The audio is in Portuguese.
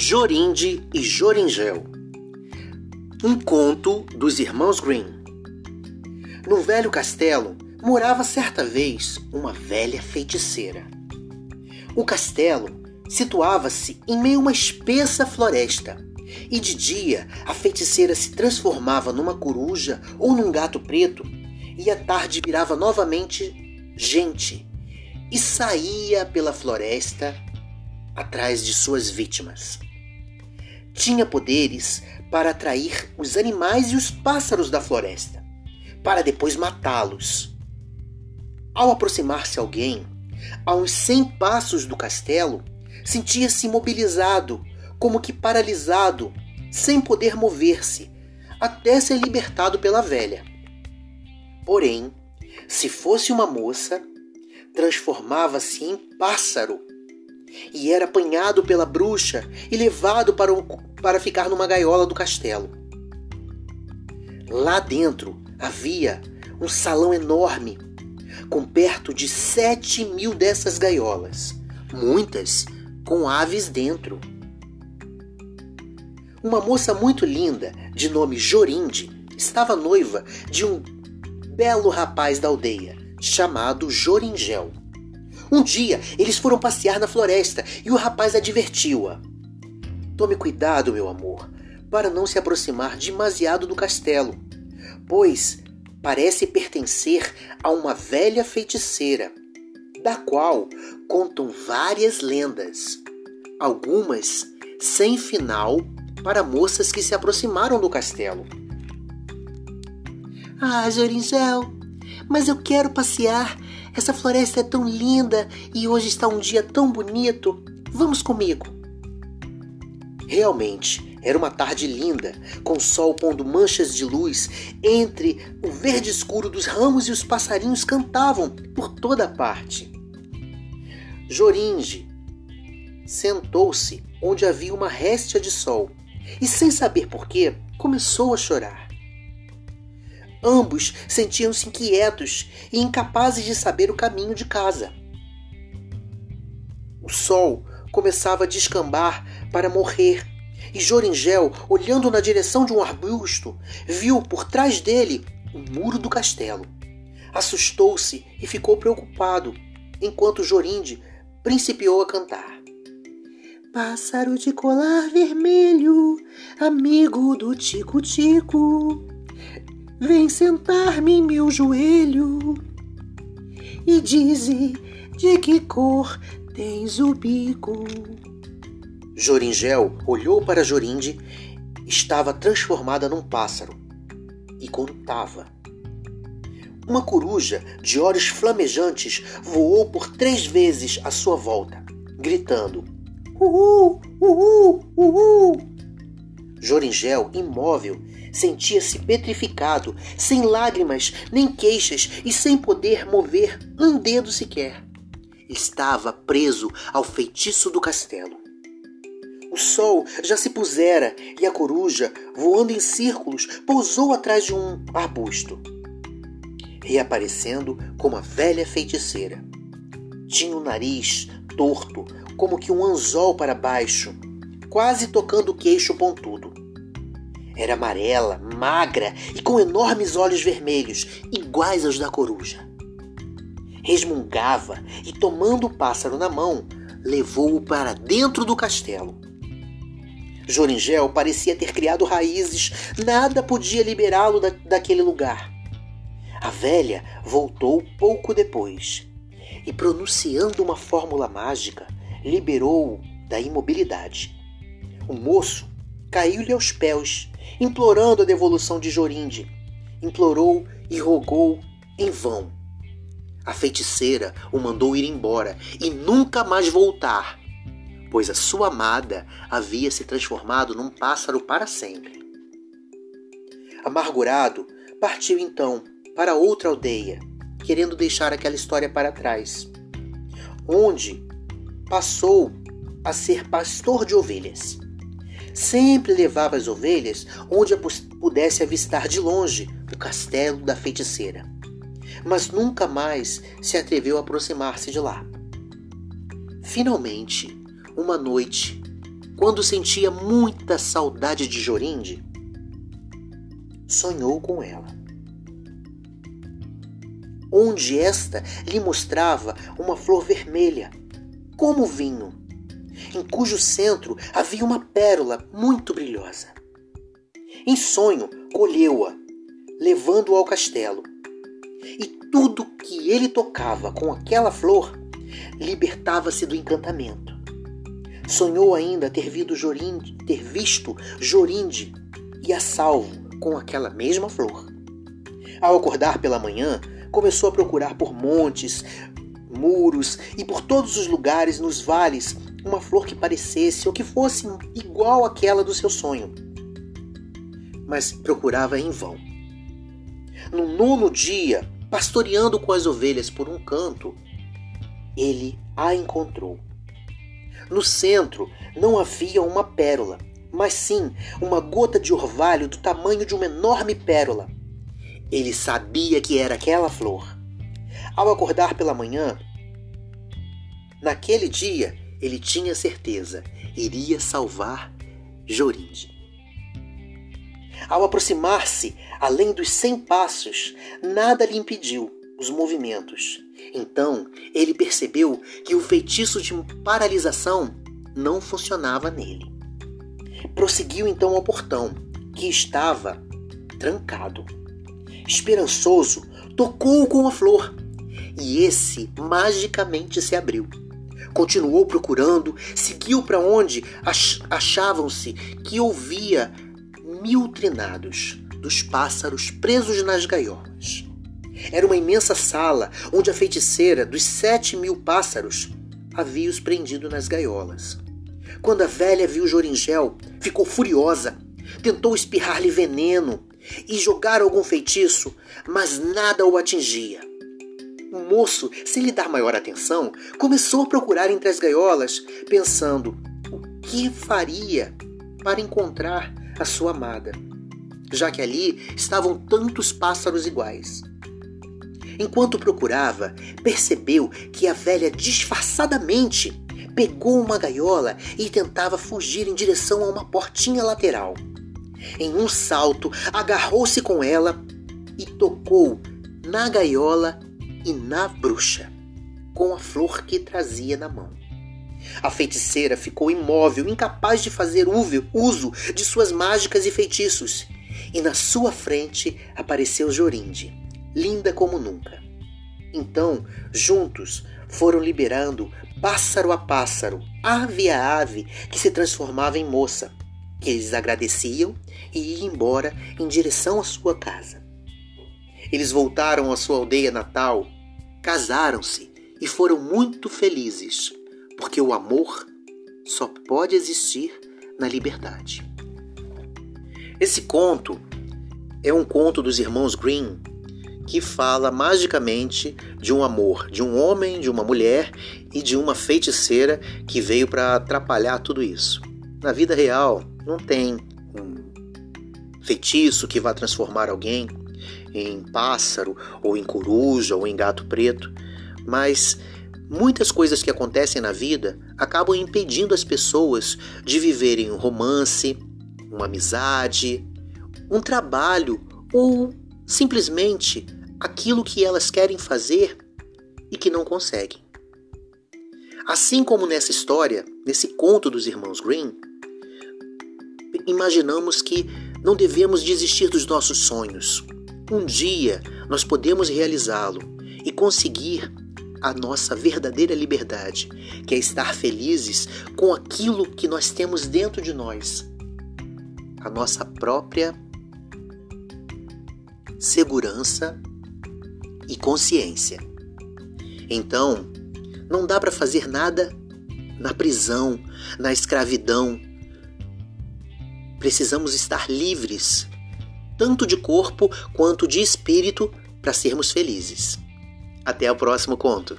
Jorinde e Joringel. Um conto dos irmãos Green. No velho castelo morava certa vez uma velha feiticeira. O castelo situava-se em meio a uma espessa floresta, e de dia a feiticeira se transformava numa coruja ou num gato preto, e à tarde virava novamente gente e saía pela floresta atrás de suas vítimas. Tinha poderes para atrair os animais e os pássaros da floresta, para depois matá-los. Ao aproximar-se alguém, a uns cem passos do castelo, sentia-se imobilizado, como que paralisado, sem poder mover-se, até ser libertado pela velha. Porém, se fosse uma moça, transformava-se em pássaro e era apanhado pela bruxa e levado para, o, para ficar numa gaiola do castelo. Lá dentro havia um salão enorme, com perto de sete mil dessas gaiolas, muitas com aves dentro. Uma moça muito linda, de nome Jorinde, estava noiva de um belo rapaz da aldeia, chamado Joringel. Um dia eles foram passear na floresta e o rapaz advertiu-a: Tome cuidado, meu amor, para não se aproximar demasiado do castelo, pois parece pertencer a uma velha feiticeira, da qual contam várias lendas, algumas sem final para moças que se aproximaram do castelo. Ah, Joringel, mas eu quero passear. Essa floresta é tão linda e hoje está um dia tão bonito. Vamos comigo. Realmente, era uma tarde linda, com o sol pondo manchas de luz entre o verde escuro dos ramos e os passarinhos cantavam por toda parte. Joringe sentou-se onde havia uma réstia de sol e, sem saber porquê, começou a chorar. Ambos sentiam-se inquietos e incapazes de saber o caminho de casa. O sol começava a descambar para morrer, e Joringel, olhando na direção de um arbusto, viu por trás dele o muro do castelo. Assustou-se e ficou preocupado, enquanto Jorinde principiou a cantar. Pássaro de colar vermelho, amigo do tico-tico vem sentar-me em meu joelho e dize de que cor tens o bico. Joringel olhou para Jorinde, estava transformada num pássaro e contava. Uma coruja de olhos flamejantes voou por três vezes à sua volta, gritando: Uhul, uhul, uhul! Joringel, imóvel, sentia-se petrificado, sem lágrimas nem queixas e sem poder mover um dedo sequer. Estava preso ao feitiço do castelo. O sol já se pusera e a coruja, voando em círculos, pousou atrás de um arbusto, reaparecendo como a velha feiticeira. Tinha o nariz torto, como que um anzol para baixo, quase tocando o queixo pontudo. Era amarela, magra e com enormes olhos vermelhos, iguais aos da coruja. Resmungava e, tomando o pássaro na mão, levou-o para dentro do castelo. Joringel parecia ter criado raízes, nada podia liberá-lo da, daquele lugar. A velha voltou pouco depois e, pronunciando uma fórmula mágica, liberou-o da imobilidade. O moço caiu-lhe aos pés, implorando a devolução de Jorinde. Implorou e rogou em vão. A feiticeira o mandou ir embora e nunca mais voltar, pois a sua amada havia se transformado num pássaro para sempre. Amargurado, partiu então para outra aldeia, querendo deixar aquela história para trás, onde passou a ser pastor de ovelhas. Sempre levava as ovelhas onde pudesse avistar de longe o castelo da feiticeira. Mas nunca mais se atreveu a aproximar-se de lá. Finalmente, uma noite, quando sentia muita saudade de Jorinde, sonhou com ela. Onde esta lhe mostrava uma flor vermelha, como vinho, em cujo centro havia uma pérola muito brilhosa. Em sonho, colheu-a, levando-a ao castelo. E tudo que ele tocava com aquela flor libertava-se do encantamento. Sonhou ainda ter, Jorinde, ter visto Jorinde e a salvo com aquela mesma flor. Ao acordar pela manhã, começou a procurar por montes, muros e por todos os lugares nos vales uma flor que parecesse ou que fosse igual àquela do seu sonho. Mas procurava em vão. No nono dia, pastoreando com as ovelhas por um canto, ele a encontrou. No centro não havia uma pérola, mas sim uma gota de orvalho do tamanho de uma enorme pérola. Ele sabia que era aquela flor. Ao acordar pela manhã, naquele dia ele tinha certeza, iria salvar Jorinde. Ao aproximar-se, além dos cem passos, nada lhe impediu os movimentos. Então ele percebeu que o feitiço de paralisação não funcionava nele. Prosseguiu então ao portão, que estava trancado. Esperançoso, tocou com a flor e esse magicamente se abriu. Continuou procurando, seguiu para onde achavam-se que ouvia mil trinados dos pássaros presos nas gaiolas. Era uma imensa sala onde a feiticeira dos sete mil pássaros havia os prendido nas gaiolas. Quando a velha viu Joringel, ficou furiosa, tentou espirrar-lhe veneno e jogar algum feitiço, mas nada o atingia. O moço, sem lhe dar maior atenção, começou a procurar entre as gaiolas, pensando o que faria para encontrar a sua amada, já que ali estavam tantos pássaros iguais. Enquanto procurava, percebeu que a velha disfarçadamente pegou uma gaiola e tentava fugir em direção a uma portinha lateral. Em um salto, agarrou-se com ela e tocou na gaiola e na bruxa, com a flor que trazia na mão. A feiticeira ficou imóvel, incapaz de fazer uso de suas mágicas e feitiços, e na sua frente apareceu Jorinde, linda como nunca. Então, juntos, foram liberando pássaro a pássaro, ave a ave, que se transformava em moça, que eles agradeciam e iam embora em direção à sua casa. Eles voltaram à sua aldeia natal, casaram-se e foram muito felizes, porque o amor só pode existir na liberdade. Esse conto é um conto dos irmãos Green que fala magicamente de um amor, de um homem, de uma mulher e de uma feiticeira que veio para atrapalhar tudo isso. Na vida real, não tem um feitiço que vá transformar alguém em pássaro, ou em coruja, ou em gato preto, mas muitas coisas que acontecem na vida acabam impedindo as pessoas de viverem um romance, uma amizade, um trabalho ou simplesmente aquilo que elas querem fazer e que não conseguem. Assim como nessa história, nesse conto dos irmãos Green, imaginamos que não devemos desistir dos nossos sonhos. Um dia nós podemos realizá-lo e conseguir a nossa verdadeira liberdade, que é estar felizes com aquilo que nós temos dentro de nós, a nossa própria segurança e consciência. Então, não dá para fazer nada na prisão, na escravidão. Precisamos estar livres, tanto de corpo quanto de espírito, para sermos felizes. Até o próximo conto.